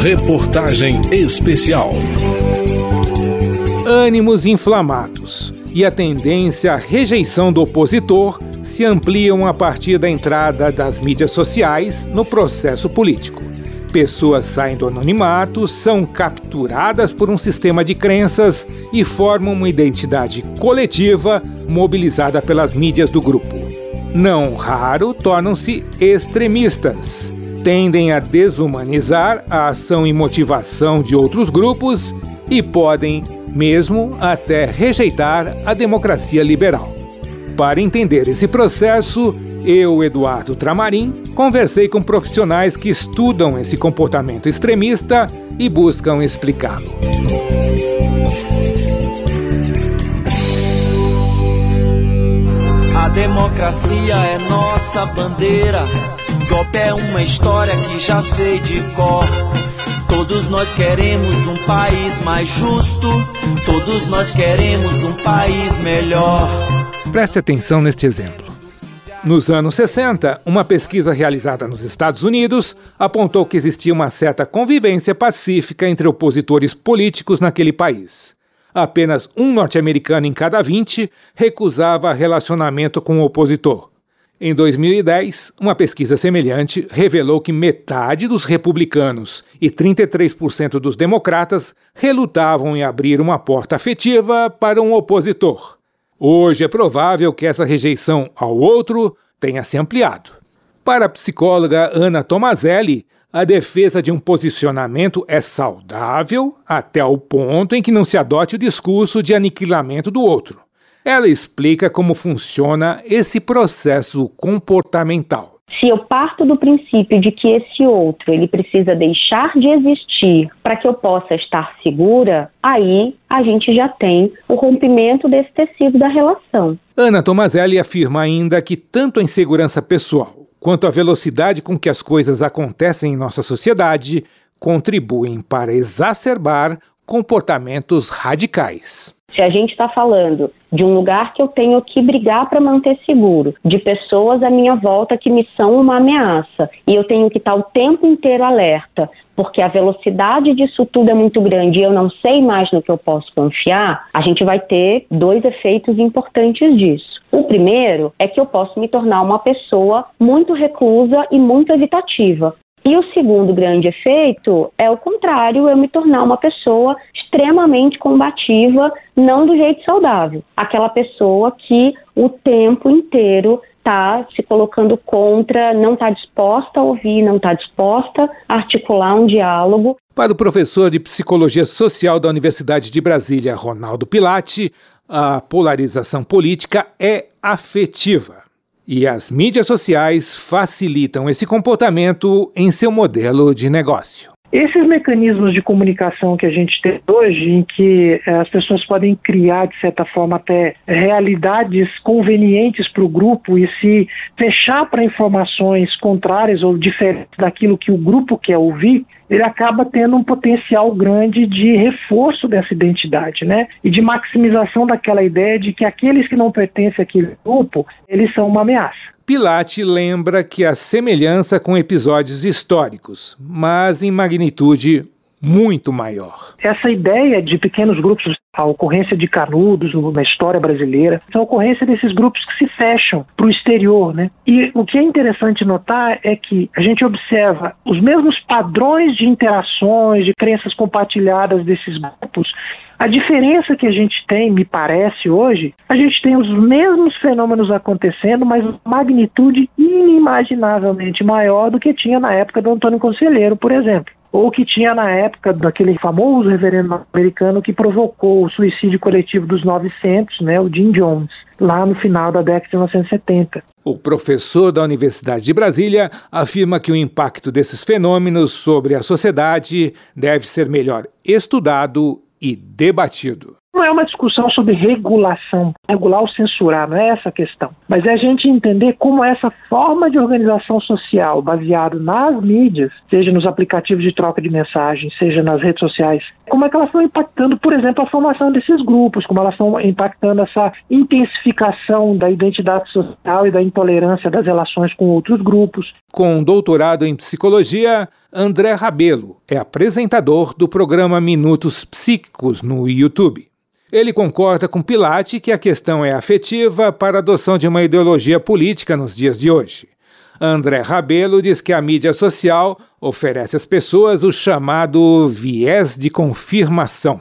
Reportagem especial. Ânimos inflamados e a tendência à rejeição do opositor se ampliam a partir da entrada das mídias sociais no processo político. Pessoas saem do anonimato, são capturadas por um sistema de crenças e formam uma identidade coletiva mobilizada pelas mídias do grupo. Não raro, tornam-se extremistas. Tendem a desumanizar a ação e motivação de outros grupos e podem, mesmo, até rejeitar a democracia liberal. Para entender esse processo, eu, Eduardo Tramarim, conversei com profissionais que estudam esse comportamento extremista e buscam explicá-lo. A democracia é nossa bandeira. Golpe é uma história que já sei de cor. Todos nós queremos um país mais justo. Todos nós queremos um país melhor. Preste atenção neste exemplo. Nos anos 60, uma pesquisa realizada nos Estados Unidos apontou que existia uma certa convivência pacífica entre opositores políticos naquele país. Apenas um norte-americano em cada 20 recusava relacionamento com o opositor. Em 2010, uma pesquisa semelhante revelou que metade dos republicanos e 33% dos democratas relutavam em abrir uma porta afetiva para um opositor. Hoje é provável que essa rejeição ao outro tenha se ampliado. Para a psicóloga Ana Tomazelli, a defesa de um posicionamento é saudável até o ponto em que não se adote o discurso de aniquilamento do outro. Ela explica como funciona esse processo comportamental. Se eu parto do princípio de que esse outro ele precisa deixar de existir para que eu possa estar segura, aí a gente já tem o rompimento desse tecido da relação. Ana Tomazelli afirma ainda que tanto a insegurança pessoal quanto a velocidade com que as coisas acontecem em nossa sociedade contribuem para exacerbar comportamentos radicais. Se a gente está falando de um lugar que eu tenho que brigar para manter seguro, de pessoas à minha volta que me são uma ameaça, e eu tenho que estar tá o tempo inteiro alerta, porque a velocidade disso tudo é muito grande e eu não sei mais no que eu posso confiar, a gente vai ter dois efeitos importantes disso. O primeiro é que eu posso me tornar uma pessoa muito reclusa e muito evitativa. E o segundo grande efeito é o contrário, eu me tornar uma pessoa extremamente combativa, não do jeito saudável. Aquela pessoa que o tempo inteiro está se colocando contra, não está disposta a ouvir, não está disposta a articular um diálogo. Para o professor de Psicologia Social da Universidade de Brasília, Ronaldo Pilate, a polarização política é afetiva. E as mídias sociais facilitam esse comportamento em seu modelo de negócio. Esses mecanismos de comunicação que a gente tem hoje, em que eh, as pessoas podem criar, de certa forma, até realidades convenientes para o grupo e se fechar para informações contrárias ou diferentes daquilo que o grupo quer ouvir, ele acaba tendo um potencial grande de reforço dessa identidade, né? E de maximização daquela ideia de que aqueles que não pertencem àquele grupo, eles são uma ameaça. Pilate lembra que a semelhança com episódios históricos, mas em magnitude muito maior. Essa ideia de pequenos grupos, a ocorrência de canudos na história brasileira, a ocorrência desses grupos que se fecham para o exterior, né? E o que é interessante notar é que a gente observa os mesmos padrões de interações, de crenças compartilhadas desses grupos. A diferença que a gente tem, me parece hoje, a gente tem os mesmos fenômenos acontecendo, mas magnitude inimaginavelmente maior do que tinha na época do Antônio Conselheiro, por exemplo ou que tinha na época daquele famoso reverendo americano que provocou o suicídio coletivo dos 900, né, o Jim Jones, lá no final da década de 1970. O professor da Universidade de Brasília afirma que o impacto desses fenômenos sobre a sociedade deve ser melhor estudado e debatido. Não é uma discussão sobre regulação, regular ou censurar, não é essa a questão. Mas é a gente entender como essa forma de organização social baseada nas mídias, seja nos aplicativos de troca de mensagens, seja nas redes sociais, como é que elas estão impactando, por exemplo, a formação desses grupos, como elas estão impactando essa intensificação da identidade social e da intolerância das relações com outros grupos. Com doutorado em psicologia, André Rabelo é apresentador do programa Minutos Psíquicos no YouTube. Ele concorda com Pilate que a questão é afetiva para a adoção de uma ideologia política nos dias de hoje. André Rabelo diz que a mídia social oferece às pessoas o chamado viés de confirmação,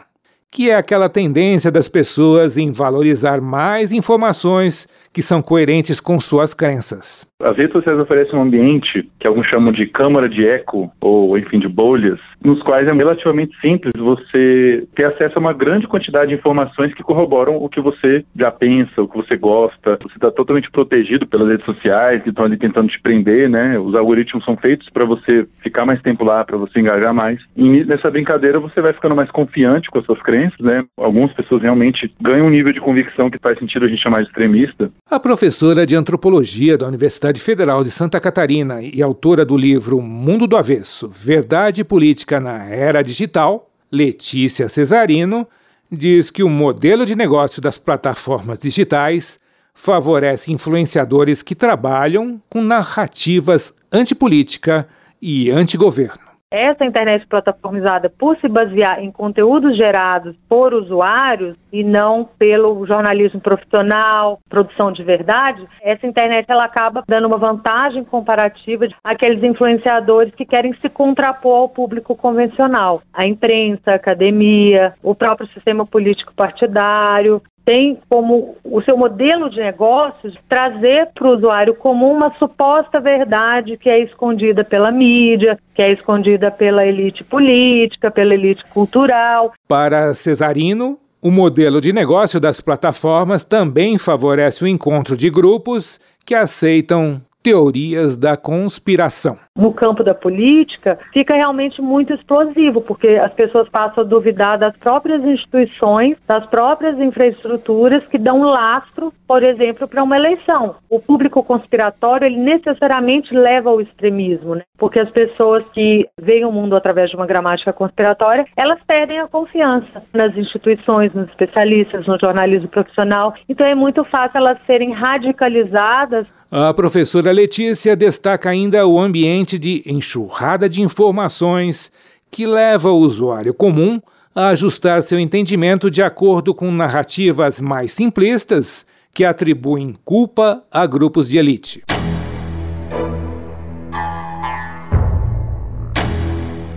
que é aquela tendência das pessoas em valorizar mais informações que são coerentes com suas crenças. As redes sociais oferecem um ambiente que alguns chamam de câmara de eco, ou enfim, de bolhas, nos quais é relativamente simples você ter acesso a uma grande quantidade de informações que corroboram o que você já pensa, o que você gosta. Você está totalmente protegido pelas redes sociais que estão ali tentando te prender, né? Os algoritmos são feitos para você ficar mais tempo lá, para você engajar mais. E nessa brincadeira você vai ficando mais confiante com as suas crenças, né? Algumas pessoas realmente ganham um nível de convicção que faz sentido a gente chamar de extremista. A professora de antropologia da Universidade Federal de Santa Catarina e autora do livro Mundo do Avesso: Verdade Política na Era Digital, Letícia Cesarino, diz que o modelo de negócio das plataformas digitais favorece influenciadores que trabalham com narrativas antipolítica e antigoverno essa internet plataformizada, por se basear em conteúdos gerados por usuários e não pelo jornalismo profissional, produção de verdade, essa internet ela acaba dando uma vantagem comparativa àqueles influenciadores que querem se contrapor ao público convencional, a imprensa, a academia, o próprio sistema político partidário tem como o seu modelo de negócios trazer para o usuário comum uma suposta verdade que é escondida pela mídia, que é escondida pela elite política, pela elite cultural. Para Cesarino, o modelo de negócio das plataformas também favorece o encontro de grupos que aceitam teorias da conspiração. No campo da política, fica realmente muito explosivo, porque as pessoas passam a duvidar das próprias instituições, das próprias infraestruturas que dão lastro, por exemplo, para uma eleição. O público conspiratório, ele necessariamente leva ao extremismo, né? porque as pessoas que veem o mundo através de uma gramática conspiratória, elas perdem a confiança nas instituições, nos especialistas, no jornalismo profissional. Então é muito fácil elas serem radicalizadas a professora Letícia destaca ainda o ambiente de enxurrada de informações que leva o usuário comum a ajustar seu entendimento de acordo com narrativas mais simplistas que atribuem culpa a grupos de elite.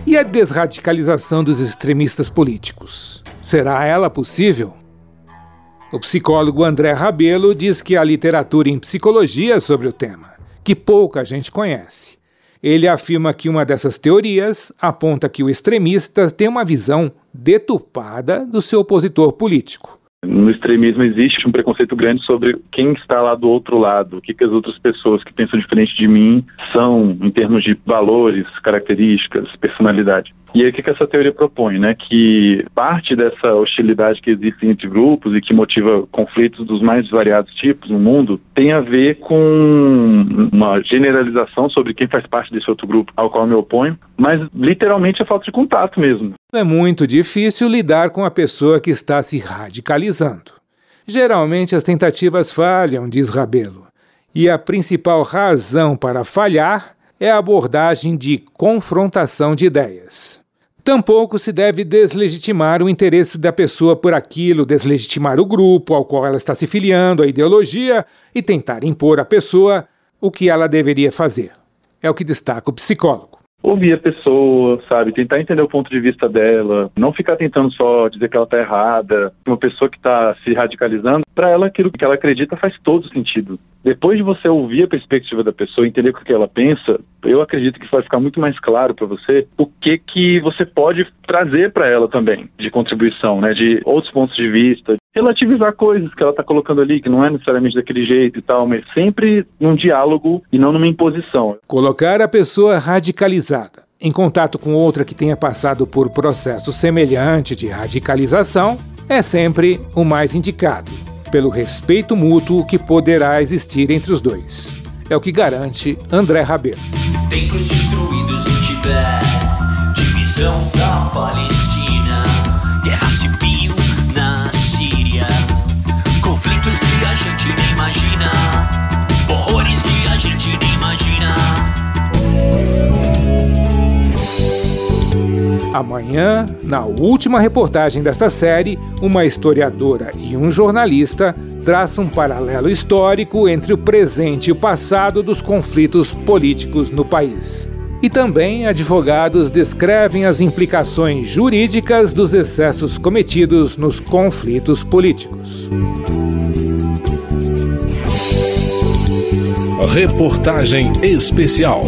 E a desradicalização dos extremistas políticos? Será ela possível? O psicólogo André Rabelo diz que há literatura em psicologia sobre o tema, que pouca gente conhece. Ele afirma que uma dessas teorias aponta que o extremista tem uma visão deturpada do seu opositor político. No extremismo existe um preconceito grande sobre quem está lá do outro lado, o que, que as outras pessoas que pensam diferente de mim são em termos de valores, características, personalidade. E aí o que, que essa teoria propõe, né? Que parte dessa hostilidade que existe entre grupos e que motiva conflitos dos mais variados tipos no mundo tem a ver com uma generalização sobre quem faz parte desse outro grupo ao qual eu me oponho, mas literalmente a falta de contato mesmo. É muito difícil lidar com a pessoa que está se radicalizando. Geralmente as tentativas falham, diz Rabelo, e a principal razão para falhar é a abordagem de confrontação de ideias. Tampouco se deve deslegitimar o interesse da pessoa por aquilo, deslegitimar o grupo ao qual ela está se filiando, a ideologia, e tentar impor à pessoa o que ela deveria fazer. É o que destaca o psicólogo ouvir a pessoa, sabe? Tentar entender o ponto de vista dela, não ficar tentando só dizer que ela está errada. Uma pessoa que está se radicalizando, para ela aquilo que ela acredita faz todo sentido. Depois de você ouvir a perspectiva da pessoa, entender o que ela pensa, eu acredito que vai ficar muito mais claro para você o que que você pode trazer para ela também de contribuição, né? De outros pontos de vista, relativizar coisas que ela está colocando ali, que não é necessariamente daquele jeito e tal, mas sempre num diálogo e não numa imposição. Colocar a pessoa radicalizada em contato com outra que tenha passado por processo semelhante de radicalização é sempre o mais indicado pelo respeito mútuo que poderá existir entre os dois. É o que garante André Rabelo. Templos destruídos no Tibete, divisão da Palestina, guerra civil na Síria, conflitos que a gente nem imagina. Amanhã, na última reportagem desta série, uma historiadora e um jornalista traçam um paralelo histórico entre o presente e o passado dos conflitos políticos no país. E também advogados descrevem as implicações jurídicas dos excessos cometidos nos conflitos políticos. Reportagem especial.